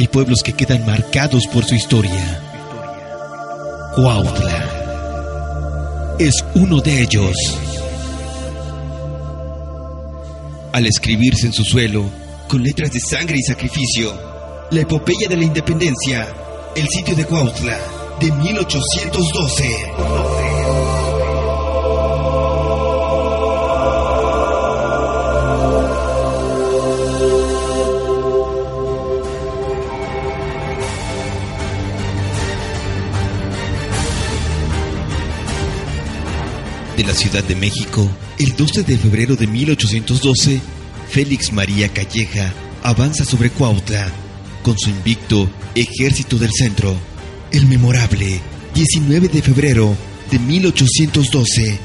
hay pueblos que quedan marcados por su historia. Cuautla es uno de ellos. Al escribirse en su suelo, con letras de sangre y sacrificio, la epopeya de la independencia, el sitio de Cuautla, de 1812. De la Ciudad de México, el 12 de febrero de 1812, Félix María Calleja avanza sobre Cuautla con su invicto Ejército del Centro. El memorable 19 de febrero de 1812,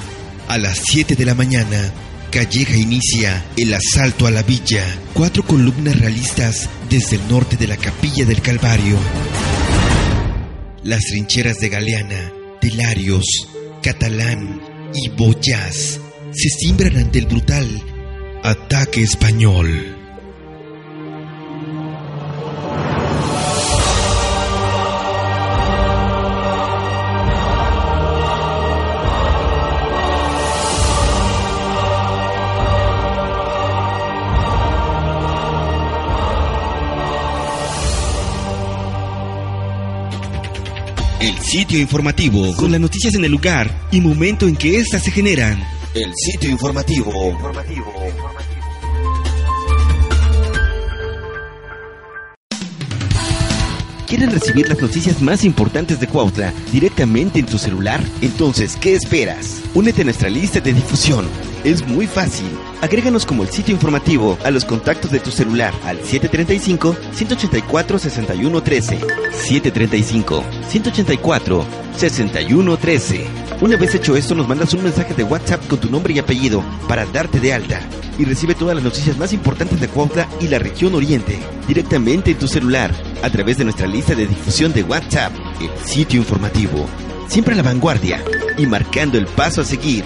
a las 7 de la mañana, Calleja inicia el asalto a la villa. Cuatro columnas realistas desde el norte de la capilla del Calvario. Las trincheras de Galeana, Telarios, Catalán, y Boyas se simbran ante el brutal ataque español. El sitio informativo con las noticias en el lugar y momento en que éstas se generan. El sitio informativo. ¿Quieren recibir las noticias más importantes de Cuautla directamente en tu celular? Entonces, ¿qué esperas? Únete a nuestra lista de difusión. Es muy fácil. Agréganos como el sitio informativo a los contactos de tu celular al 735-184-6113. 735-184-6113. Una vez hecho esto, nos mandas un mensaje de WhatsApp con tu nombre y apellido para darte de alta y recibe todas las noticias más importantes de Cuautla y la región oriente directamente en tu celular a través de nuestra lista de difusión de WhatsApp, el sitio informativo. Siempre a la vanguardia y marcando el paso a seguir.